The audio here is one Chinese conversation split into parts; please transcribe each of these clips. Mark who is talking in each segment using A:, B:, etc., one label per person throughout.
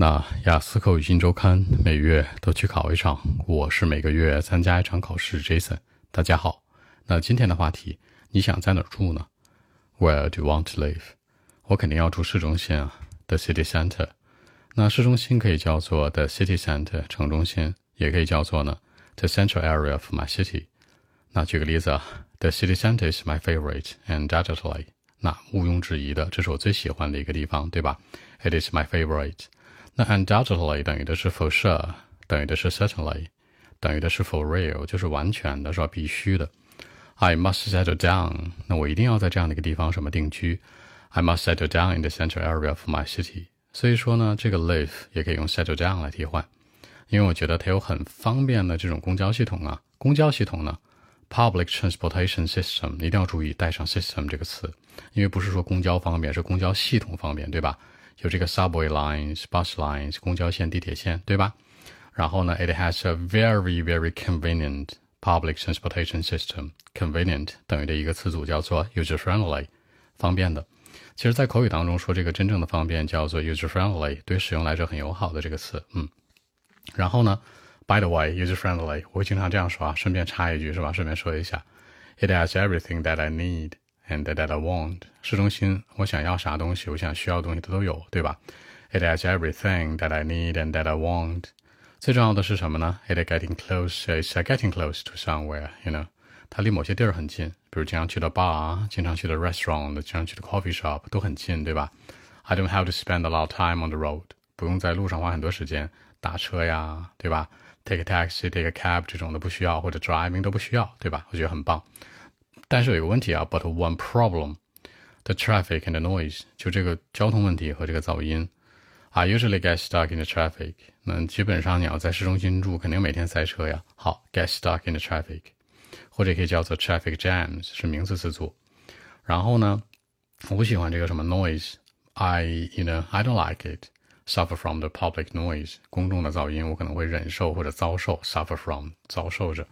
A: 那雅思口语新周刊每月都去考一场，我是每个月参加一场考试。Jason，大家好。那今天的话题，你想在哪儿住呢？Where do you want to live？我肯定要住市中心啊，the city center。那市中心可以叫做 the city center，城中心也可以叫做呢 the central area of my city。那举个例子啊，the city center is my favorite and undoubtedly，那毋庸置疑的，这是我最喜欢的一个地方，对吧？It is my favorite。那 undoubtedly 等于的是 for sure，等于的是 certainly，等于的是 for real，就是完全的，是吧？必须的。I must settle down，那我一定要在这样的一个地方什么定居。I must settle down in the central area of my city。所以说呢，这个 live 也可以用 settle down 来替换，因为我觉得它有很方便的这种公交系统啊。公交系统呢，public transportation system 一定要注意带上 system 这个词，因为不是说公交方便，是公交系统方便，对吧？有这个 subway lines、bus lines 公交线、地铁线，对吧？然后呢，it has a very very convenient public transportation system。convenient 等于的一个词组叫做 user friendly，方便的。其实，在口语当中说这个真正的方便叫做 user friendly，对使用来说很友好的这个词。嗯。然后呢，by the way，user friendly 我会经常这样说啊，顺便插一句是吧？顺便说一下，it has everything that I need。 and that I want。市中心，我想要啥东西，我想需要的东西它都有，对吧？It has everything that I need and that I want。最重要的是什么呢？It is getting close. It's getting close to somewhere. You know，它离某些地儿很近，比如经常去的 bar，经常去的 restaurant，经常去的 coffee shop 都很近，对吧？I don't have to spend a lot of time on the road，不用在路上花很多时间打车呀，对吧？Take a taxi, take a cab 这种的不需要，或者 driving 都不需要，对吧？我觉得很棒。 但是有一个问题啊，but one problem，the traffic and the noise，就这个交通问题和这个噪音。I usually get stuck in the traffic。那基本上你要在市中心住，肯定每天塞车呀。好，get stuck in the traffic，或者可以叫做 traffic jams，是名词词组。然后呢，我不喜欢这个什么 noise，I you know I don't like it。Suffer from the public noise，公众的噪音我可能会忍受或者遭受，suffer from 遭受着。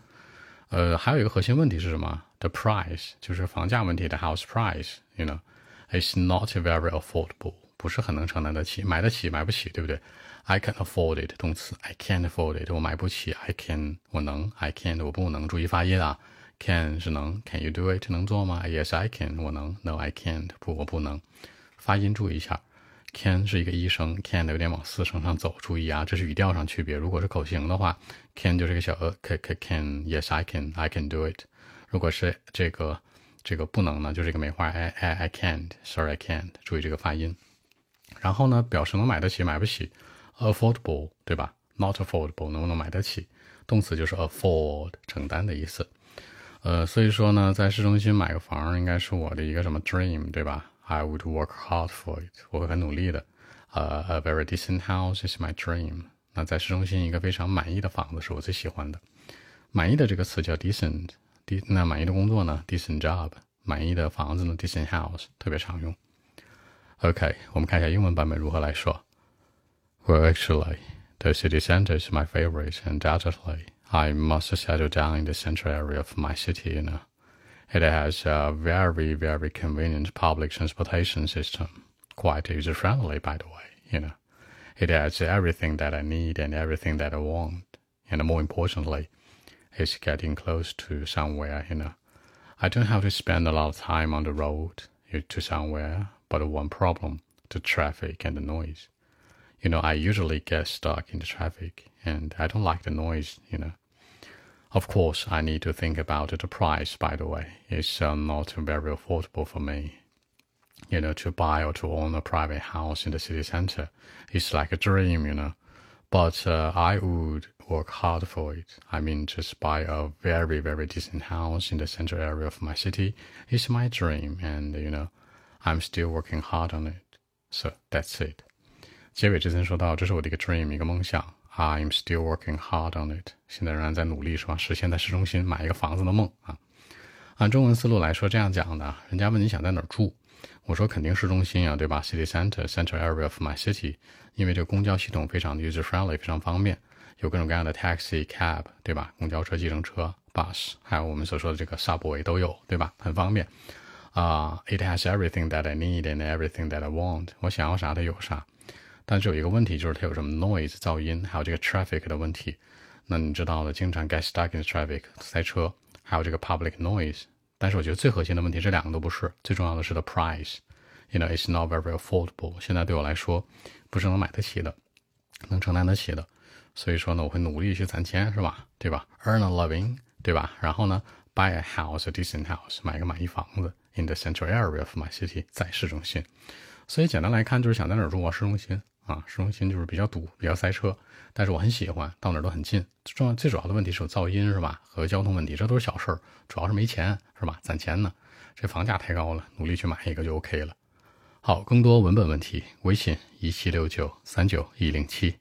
A: 呃，还有一个核心问题是什么？The price 就是房价问题的 house price，you know，it's not very affordable，不是很能承担得起，买得起买不起，对不对？I can afford it，动词，I can't afford it，我买不起；I can，我能；I can't，我不能。注意发音啊，can 是能，Can you do it？能做吗？Yes，I can，我能。No，I can't，不，我不能。发音注意一下。Can 是一个一声，can 有点往四声上走，注意啊，这是语调上区别。如果是口型的话，can 就是个小呃，can can yes I can I can do it。如果是这个这个不能呢，就是一个没话，I I I can't sorry I can't。注意这个发音。然后呢，表示能买得起买不起，affordable 对吧？Not affordable 能不能买得起？动词就是 afford 承担的意思。呃，所以说呢，在市中心买个房应该是我的一个什么 dream 对吧 ？I would work hard for it，我会很努力的。呃、uh,，a very decent house is my dream。那在市中心一个非常满意的房子是我最喜欢的。满意的这个词叫 decent，那满意的工作呢，decent job。满意的房子呢，decent house，特别常用。OK，我们看一下英文版本如何来说。Well, actually, the city center is my favorite, and undoubtedly, I must settle down in the central area of my city, you know. It has a very, very convenient public transportation system, quite user friendly, by the way. You know, it has everything that I need and everything that I want, and more importantly, it's getting close to somewhere. You know, I don't have to spend a lot of time on the road to somewhere, but one problem: the traffic and the noise. You know, I usually get stuck in the traffic, and I don't like the noise. You know. Of course, I need to think about the price, by the way. It's uh, not very affordable for me. You know, to buy or to own a private house in the city center. It's like a dream, you know. But uh, I would work hard for it. I mean, just buy a very, very decent house in the central area of my city. It's my dream, and, you know, I'm still working hard on it. So that's it. 结尾之前说到，这是我的一个 dream，一个梦想。 I'm still working hard on it。现在仍然在努力，是吧？实现在市中心买一个房子的梦啊！按中文思路来说，这样讲的，人家问你想在哪儿住，我说肯定市中心啊，对吧？City center, central area of my city。因为这个公交系统非常的 user friendly，非常方便，有各种各样的 taxi、cab，对吧？公交车、计程车、bus，还有我们所说的这个 subway 都有，对吧？很方便啊。It has everything that I need and everything that I want。我想要啥它有啥。但是有一个问题就是它有什么 noise 噪音，还有这个 traffic 的问题。那你知道的，经常 get stuck in traffic 塞车，还有这个 public noise。但是我觉得最核心的问题，这两个都不是。最重要的是 the price。You know, it's not very affordable。现在对我来说，不是能买得起的，能承担得起的。所以说呢，我会努力去攒钱，是吧？对吧？Earn a living，对吧？然后呢，buy a house, a decent house，买一个满意房子，in the central area of my city，在市中心。所以简单来看，就是想在哪儿住啊？市中心啊，市中心就是比较堵，比较塞车。但是我很喜欢，到哪都很近。重要最主要的问题是有噪音，是吧？和交通问题，这都是小事儿。主要是没钱，是吧？攒钱呢，这房价太高了，努力去买一个就 OK 了。好，更多文本问题，微信一七六九三九一零七。